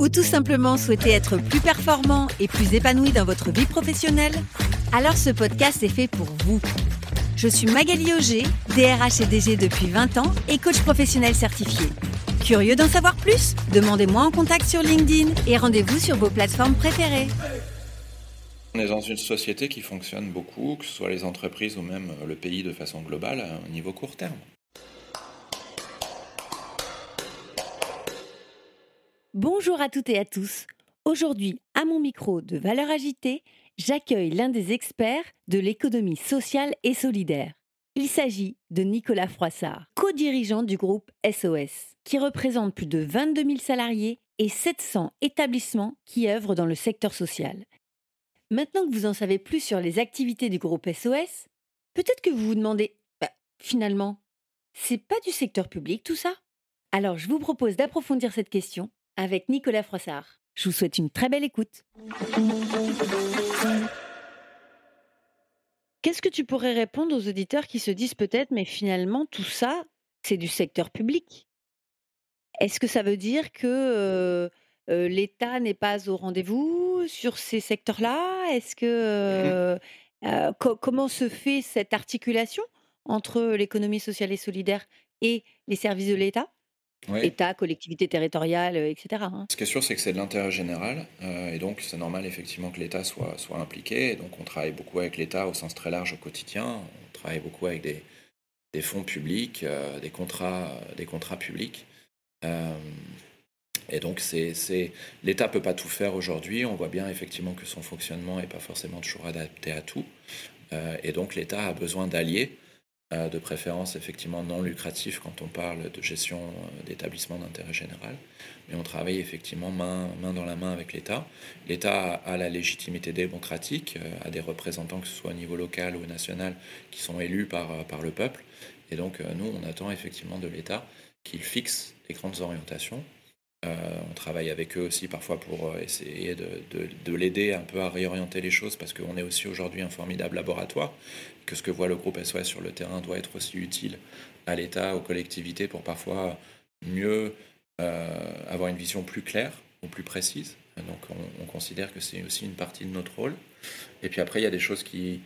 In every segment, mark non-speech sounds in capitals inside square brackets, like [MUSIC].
ou tout simplement souhaitez être plus performant et plus épanoui dans votre vie professionnelle Alors ce podcast est fait pour vous. Je suis Magali Auger, DRH et DG depuis 20 ans et coach professionnel certifié. Curieux d'en savoir plus? Demandez-moi en contact sur LinkedIn et rendez-vous sur vos plateformes préférées. On est dans une société qui fonctionne beaucoup, que ce soit les entreprises ou même le pays de façon globale, au niveau court terme. Bonjour à toutes et à tous. Aujourd'hui, à mon micro de Valeurs Agitée, j'accueille l'un des experts de l'économie sociale et solidaire. Il s'agit de Nicolas Froissart, co-dirigeant du groupe SOS, qui représente plus de 22 000 salariés et 700 établissements qui œuvrent dans le secteur social. Maintenant que vous en savez plus sur les activités du groupe SOS, peut-être que vous vous demandez, bah, finalement, c'est pas du secteur public tout ça? Alors je vous propose d'approfondir cette question avec Nicolas Froissart. Je vous souhaite une très belle écoute. Qu'est-ce que tu pourrais répondre aux auditeurs qui se disent peut-être, mais finalement, tout ça, c'est du secteur public? Est-ce que ça veut dire que euh, euh, l'État n'est pas au rendez-vous sur ces secteurs-là? Est-ce que euh, comment se fait cette articulation entre l'économie sociale et solidaire et les services de l'État? État, collectivité territoriale, etc. Hein. Ce qui est sûr, c'est que c'est de l'intérêt général, et donc c'est normal effectivement que l'État soit, soit impliqué. Et donc on travaille beaucoup avec l'État au sens très large au quotidien. On travaille beaucoup avec des, des fonds publics, des, contrats, des contrats publics. et donc c'est, l'État peut pas tout faire aujourd'hui. On voit bien effectivement que son fonctionnement n'est pas forcément toujours adapté à tout. et donc l'État a besoin d'alliés de préférence effectivement non lucratif quand on parle de gestion euh, d'établissements d'intérêt général. Mais on travaille effectivement main, main dans la main avec l'État. L'État a la légitimité démocratique, euh, a des représentants, que ce soit au niveau local ou national, qui sont élus par, euh, par le peuple. Et donc nous, on attend effectivement de l'État qu'il fixe les grandes orientations. On travaille avec eux aussi parfois pour essayer de, de, de l'aider un peu à réorienter les choses parce qu'on est aussi aujourd'hui un formidable laboratoire que ce que voit le groupe SOS sur le terrain doit être aussi utile à l'État, aux collectivités, pour parfois mieux euh, avoir une vision plus claire ou plus précise. Donc on, considère que c'est aussi une partie de notre rôle. Et puis après, il y a des choses qui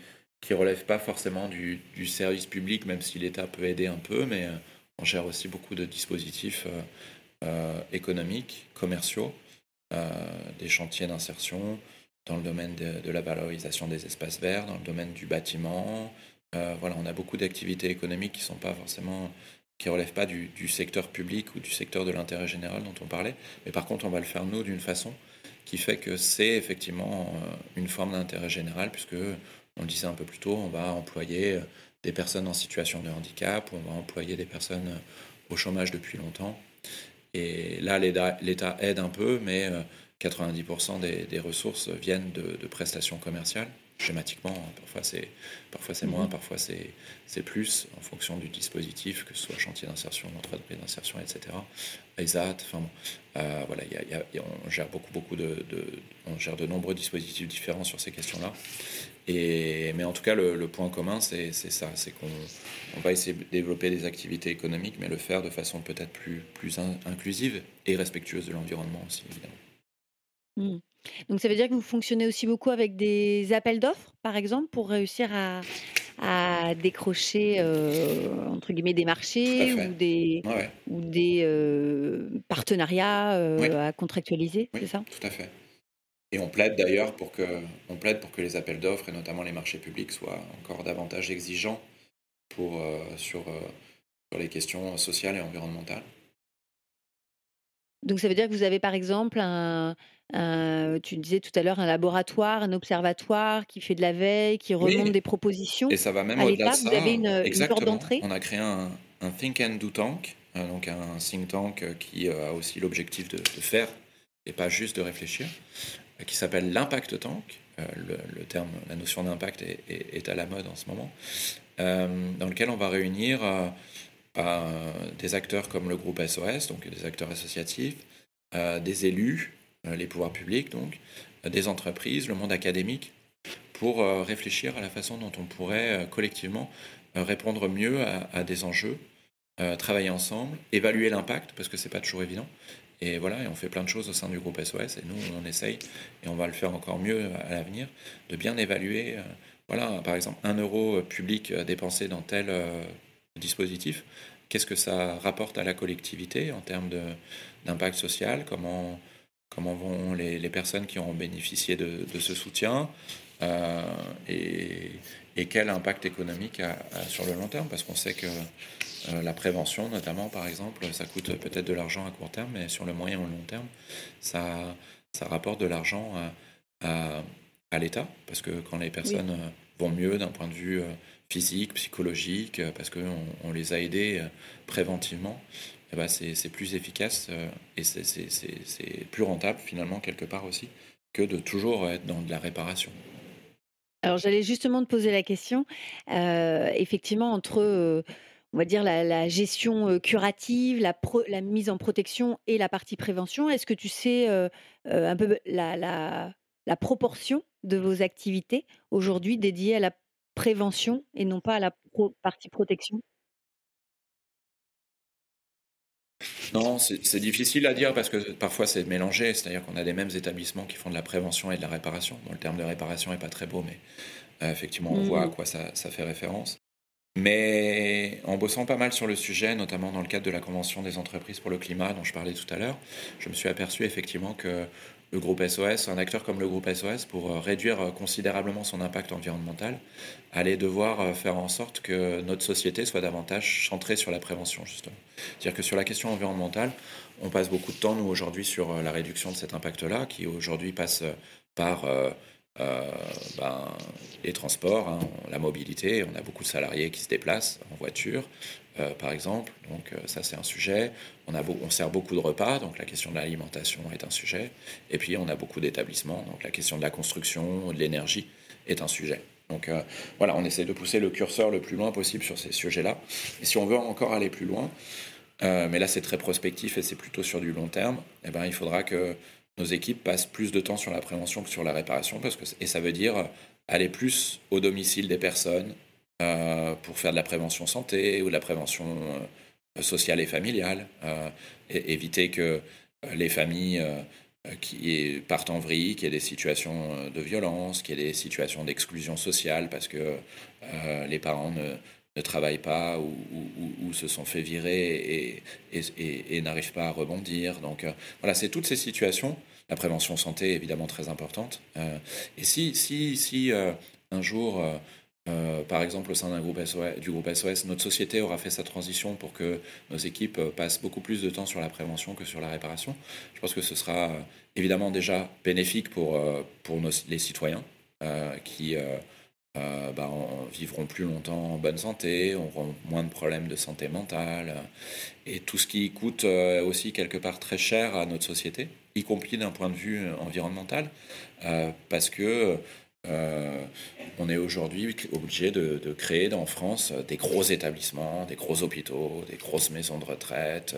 ne relèvent pas forcément du, service public, même si l'État peut aider un peu, mais euh, on gère aussi beaucoup de dispositifs euh, économiques, commerciaux, des chantiers d'insertion, dans le domaine de, la valorisation des espaces verts, dans le domaine du bâtiment. Euh, voilà, on a beaucoup d'activités économiques qui sont pas forcément qui relèvent pas du, secteur public ou du secteur de l'intérêt général dont on parlait, mais par contre on va le faire nous d'une façon qui fait que c'est effectivement euh, une forme d'intérêt général puisque on le disait un peu plus tôt, on va employer euh, des personnes en situation de handicap, on va employer des personnes au chômage depuis longtemps. Et là, l'État aide un peu, mais 90% des, ressources viennent de, prestations commerciales, schématiquement. Hein. Parfois c'est, parfois c'est moins, mhm. parfois c'est, c'est plus, en fonction du dispositif, que ce soit chantier d'insertion, entreprise d'insertion, etc. ESAT, enfin bon, euh, voilà, y on gère beaucoup, beaucoup de, on gère de nombreux dispositifs différents sur ces questions-là. Et, mais en tout cas, le, point commun, c'est, ça, c'est qu'on on va essayer de développer des activités économiques, mais le faire de façon peut-être plus, plus inclusive et respectueuse de l'environnement aussi, évidemment. Mmh. Donc ça veut dire que vous fonctionnez aussi beaucoup avec des appels d'offres, par exemple, pour réussir à à décrocher, euh, entre guillemets, «des marchés» ou des ou des, euh, partenariats, euh, à contractualiser, c'est ça? tout à fait. Et on plaide d'ailleurs pour que on plaide pour que les appels d'offres et notamment les marchés publics soient encore davantage exigeants pour, sur, sur les questions sociales et environnementales. Donc ça veut dire que vous avez par exemple un, tu disais tout à l'heure un laboratoire, un observatoire qui fait de la veille, qui remonte des propositions. Et ça va même au-delà de ça. Vous avez une, porte d'entrée. On a créé un, think and do tank, euh, donc un think tank euh, qui euh, a aussi l'objectif de, faire et pas juste de réfléchir, qui s'appelle l'impact tank le, terme, la notion d'impact est, à la mode en ce moment, dans lequel on va réunir des acteurs comme le groupe SOS, donc des acteurs associatifs, des élus, les pouvoirs publics, donc, des entreprises, le monde académique, pour réfléchir à la façon dont on pourrait collectivement répondre mieux à, des enjeux, travailler ensemble, évaluer l'impact, parce que c'est pas toujours évident. Et voilà, et on fait plein de choses au sein du groupe SOS, et nous, on essaye, et on va le faire encore mieux à l'avenir, de bien évaluer, voilà, par exemple, un euro public dépensé dans tel dispositif, qu'est-ce que ça rapporte à la collectivité en termes d'impact social, comment, comment vont les, les, personnes qui ont bénéficié de, de ce soutien, euh, et, et, quel impact économique a, sur le long terme, parce qu'on sait que euh, la prévention, notamment, par exemple, ça coûte peut-être de l'argent à court terme, mais sur le moyen ou le long terme, ça, ça rapporte de l'argent à, à, l'État, parce que quand les personnes euh, vont mieux d'un point de vue physique, psychologique, parce qu'on on les a aidés préventivement, eh ben c'est plus efficace et c'est plus rentable finalement quelque part aussi que de toujours être dans de la réparation. Alors j'allais justement te poser la question, euh, effectivement entre, euh, on va dire la, gestion euh, curative, la, mise en protection et la partie prévention, est-ce que tu sais un peu la, proportion de vos activités aujourd'hui dédiées à la prévention et non pas à la partie protection? Non, c'est difficile à dire parce que parfois c'est mélangé, c'est-à-dire qu'on a des mêmes établissements qui font de la prévention et de la réparation. Bon, le terme de réparation n'est pas très beau, mais euh, effectivement, on voit à quoi ça, fait référence. Mais en bossant pas mal sur le sujet, notamment dans le cadre de la Convention des entreprises pour le climat dont je parlais tout à l'heure, je me suis aperçu effectivement que le groupe SOS, un acteur comme le groupe SOS, pour euh, réduire euh, considérablement son impact environnemental, allait devoir euh, faire en sorte que notre société soit davantage centrée sur la prévention, justement. C'est-à-dire que sur la question environnementale, on passe beaucoup de temps, nous, aujourd'hui, sur la réduction de cet impact-là, qui aujourd'hui passe par ben, les transports, hein, la mobilité. On a beaucoup de salariés qui se déplacent en voiture, euh, par exemple. Donc euh, ça, c'est un sujet. On, sert beaucoup de repas, donc la question de l'alimentation est un sujet. Et puis, on a beaucoup d'établissements, donc la question de la construction, de l'énergie est un sujet. Donc voilà, on essaie de pousser le curseur le plus loin possible sur ces sujets-là. Et si on veut encore aller plus loin, mais là c'est très prospectif et c'est plutôt sur du long terme, eh ben, il faudra que nos équipes passent plus de temps sur la prévention que sur la réparation, parce que, et ça veut dire aller plus au domicile des personnes euh, pour faire de la prévention santé ou de la prévention euh, sociale et familiale, euh, et éviter que les familles qui partent en vrille, qu'il y ait des situations de violence, qu'il y ait des situations d'exclusion sociale parce que les parents ne, travaillent pas ou, se sont fait virer et, n'arrivent pas à rebondir. Donc euh, voilà, c'est toutes ces situations. La prévention santé est évidemment très importante. Euh, et si, si, si euh, un jour, par exemple au sein du groupe SOS, notre société aura fait sa transition pour que nos équipes passent beaucoup plus de temps sur la prévention que sur la réparation, je pense que ce sera évidemment déjà bénéfique pour, les citoyens qui euh, bah, vivront plus longtemps en bonne santé, auront moins de problèmes de santé mentale, et tout ce qui coûte euh, aussi quelque part très cher à notre société, y compris d'un point de vue environnemental, euh, parce que on est aujourd'hui obligé de, créer en France des gros établissements, des gros hôpitaux, des grosses maisons de retraite,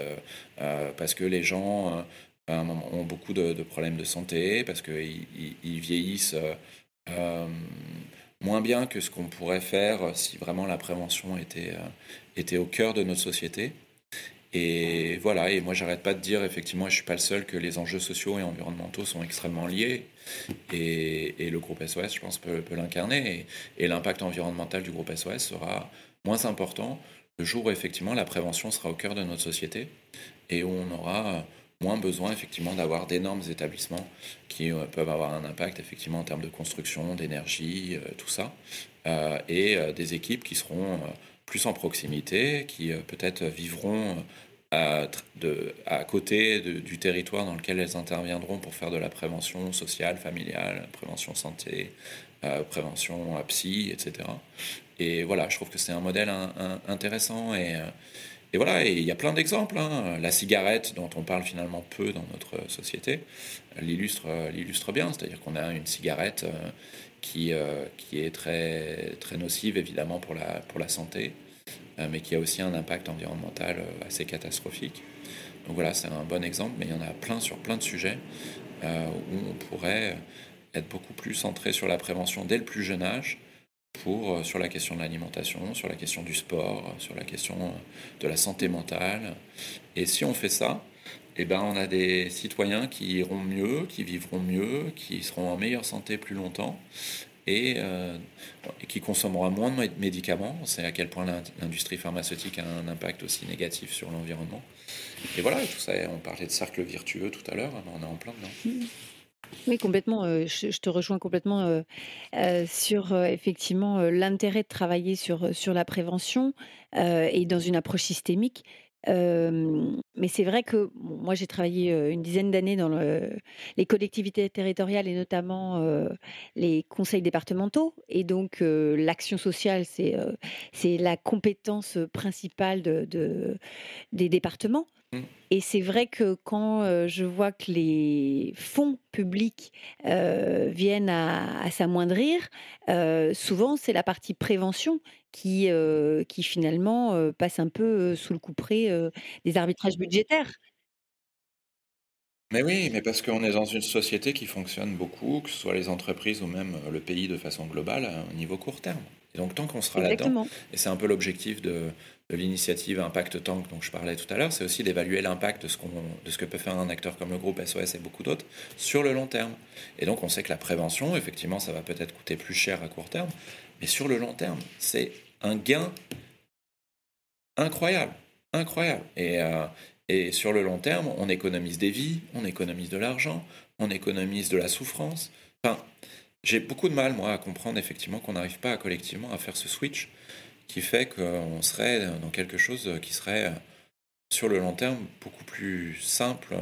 parce que les gens ont beaucoup de, problèmes de santé, parce qu'ils ils vieillissent moins bien que ce qu'on pourrait faire si vraiment la prévention euh, était au cœur de notre société. Et voilà, et moi j'arrête pas de dire, effectivement, je suis pas le seul, que les enjeux sociaux et environnementaux sont extrêmement liés. Et, et le groupe SOS, je pense, peut, l'incarner. Et, et l'impact environnemental du groupe SOS sera moins important le jour où effectivement la prévention sera au cœur de notre société et où on aura moins besoin effectivement d'avoir d'énormes établissements qui euh, peuvent avoir un impact effectivement en termes de construction, d'énergie, euh, tout ça, euh, et des équipes qui seront plus en proximité, qui peut-être vivront à, de, à côté du territoire dans lequel elles interviendront pour faire de la prévention sociale, familiale, prévention santé, prévention psy, etc. Et voilà, je trouve que c'est un modèle intéressant et et voilà, il y a plein d'exemples. Hein. La cigarette, dont on parle finalement peu dans notre société, l'illustre, l'illustre bien. C'est-à-dire qu'on a une cigarette qui, qui est très, très nocive, évidemment, pour la, pour la santé, mais qui a aussi un impact environnemental assez catastrophique. Donc voilà, c'est un bon exemple, mais il y en a plein sur plein de sujets où on pourrait être beaucoup plus centré sur la prévention dès le plus jeune âge euh, sur la question de l'alimentation, sur la question du sport, sur la question euh, de la santé mentale. Et si on fait ça, eh ben, on a des citoyens qui iront mieux, qui vivront mieux, qui seront en meilleure santé plus longtemps et, euh, qui consommeront moins de médicaments. Sait à quel point l'industrie pharmaceutique a un impact aussi négatif sur l'environnement. Et voilà, tout ça, on parlait de cercle vertueux tout à l'heure, on est en plein dedans. Oui, complètement, je te rejoins complètement, sur, effectivement, l'intérêt de travailler sur, sur la prévention, et dans une approche systémique. mais c'est vrai que moi j'ai travaillé, une dizaine d'années dans les collectivités territoriales et notamment, les conseils départementaux et donc, l'action sociale, c'est, la compétence, principale de des départements. Mmh. Et c'est vrai que quand je vois que les fonds publics viennent à, s'amoindrir, souvent c'est la partie prévention qui, qui finalement passe un peu sous le couperet des arbitrages budgétaires. Mais oui, mais parce qu'on est dans une société qui fonctionne beaucoup, que ce soit les entreprises ou même le pays de façon globale, au niveau court terme. Et donc tant qu'on sera là-dedans, et c'est un peu l'objectif de, de l'initiative Impact Tank dont je parlais tout à l'heure, c'est aussi d'évaluer l'impact de, ce que peut faire un acteur comme le groupe SOS et beaucoup d'autres sur le long terme. Et donc on sait que la prévention, effectivement, ça va peut-être coûter plus cher à court terme, mais sur le long terme, c'est un gain incroyable, incroyable. Et, euh, sur le long terme, on économise des vies, on économise de l'argent, on économise de la souffrance. Enfin, j'ai beaucoup de mal, moi, à comprendre effectivement qu'on n'arrive pas collectivement à faire ce switch qui fait qu'on serait dans quelque chose qui serait sur le long terme beaucoup plus simple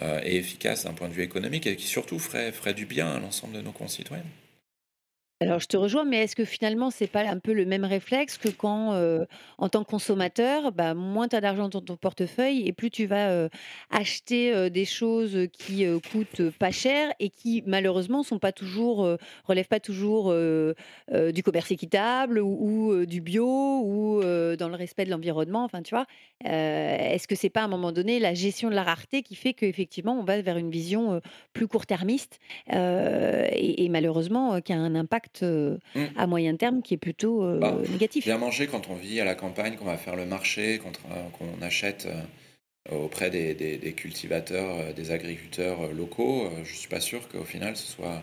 euh, et efficace d'un point de vue économique et qui surtout ferait, ferait du bien à l'ensemble de nos concitoyens. Alors je te rejoins, mais est-ce que finalement c'est pas un peu le même réflexe que quand, en tant que consommateur, bah, moins tu as d'argent dans ton portefeuille et plus tu vas, acheter, des choses, qui, coûtent, pas cher et qui malheureusement sont pas toujours, relèvent pas toujours, du commerce équitable ou du bio ou, dans le respect de l'environnement, enfin tu vois? est-ce que c'est pas à un moment donné la gestion de la rareté qui fait qu'effectivement on va vers une vision, plus court-termiste, et malheureusement, qui a un impact Mmh. à moyen terme qui est plutôt bah, négatif. Bien manger quand on vit à la campagne, qu'on va faire le marché, qu'on achète auprès des, cultivateurs, des agriculteurs locaux, je suis pas sûr qu'au final ce soit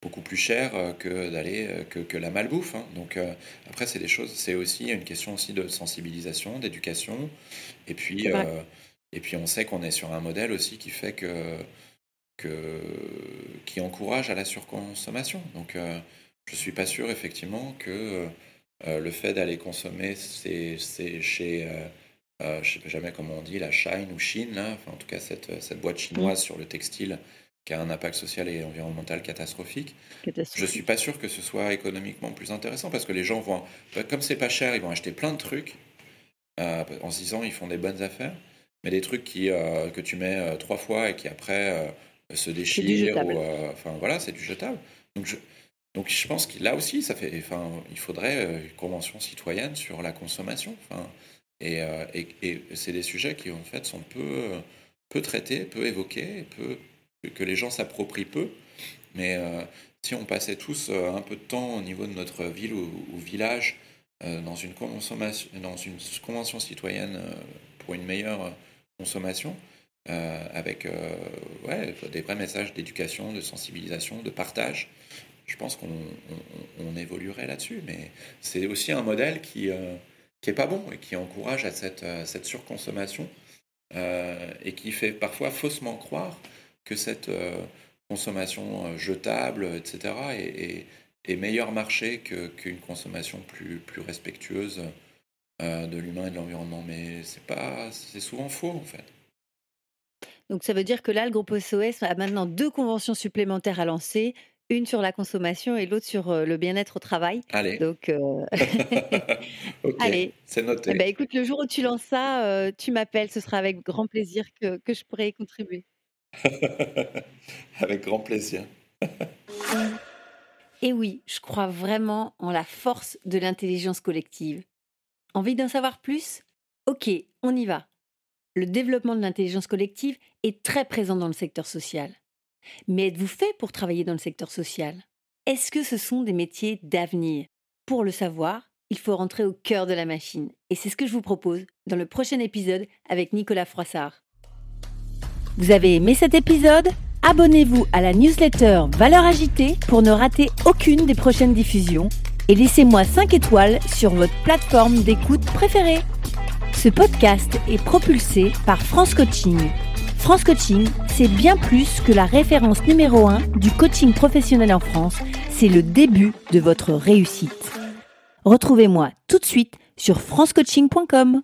beaucoup plus cher que d'aller que, la malbouffe. Hein. Donc après c'est des choses, c'est aussi une question aussi de sensibilisation, d'éducation, et puis et puis on sait qu'on est sur un modèle aussi qui fait que, que qui encourage à la surconsommation. Donc je suis pas sûr effectivement que euh, le fait d'aller consommer c'est chez euh, euh, je sais jamais comment on dit la Shine ou Chine là, enfin, en tout cas cette, cette boîte chinoise sur le textile qui a un impact social et environnemental catastrophique. catastrophique. Je suis pas sûr que ce soit économiquement plus intéressant parce que les gens vont bah, comme c'est pas cher ils vont acheter plein de trucs en se disant ils font des bonnes affaires mais des trucs qui que tu mets trois fois et qui après se déchirent ou enfin voilà c'est du jetable donc je donc je pense que là aussi, ça fait, enfin, il faudrait euh, une convention citoyenne sur la consommation. Enfin, et, euh, et, c'est des sujets qui en fait sont peu, euh, peu traités, peu évoqués, peu, que les gens s'approprient peu. Mais si on passait tous un peu de temps au niveau de notre ville ou, village dans, une consommation, dans une convention citoyenne pour une meilleure consommation, avec des vrais messages d'éducation, de sensibilisation, de partage, je pense qu'on évoluerait là-dessus. Mais c'est aussi un modèle qui n'est euh, pas bon et qui encourage à cette, euh, cette surconsommation euh, et qui fait parfois faussement croire que cette consommation jetable, etc., est, est, meilleur marché qu'une consommation plus, plus respectueuse de l'humain et de l'environnement. Mais c'est souvent faux en fait. Donc ça veut dire que là, le groupe SOS a maintenant deux conventions supplémentaires à lancer, une sur la consommation et l'autre sur le bien-être au travail. Allez. Donc, [LAUGHS] ok, allez. c'est noté. Eh ben, écoute, le jour où tu lances ça, tu m'appelles, ce sera avec grand plaisir que, que je pourrai y contribuer. [LAUGHS] avec grand plaisir. [LAUGHS] Et oui, je crois vraiment en la force de l'intelligence collective. Envie d'en savoir plus? Ok, on y va. Le développement de l'intelligence collective est très présent dans le secteur social. Mais êtes-vous fait pour travailler dans le secteur social? Est-ce que ce sont des métiers d'avenir? Pour le savoir, il faut rentrer au cœur de la machine. Et c'est ce que je vous propose dans le prochain épisode avec Nicolas Froissart. Vous avez aimé cet épisode? Abonnez-vous à la newsletter Valeurs Agitée pour ne rater aucune des prochaines diffusions et laissez-moi 5 étoiles sur votre plateforme d'écoute préférée. Ce podcast est propulsé par France Coaching. France Coaching, c'est bien plus que la référence numéro 1 du coaching professionnel en France, c'est le début de votre réussite. Retrouvez-moi tout de suite sur francecoaching.com.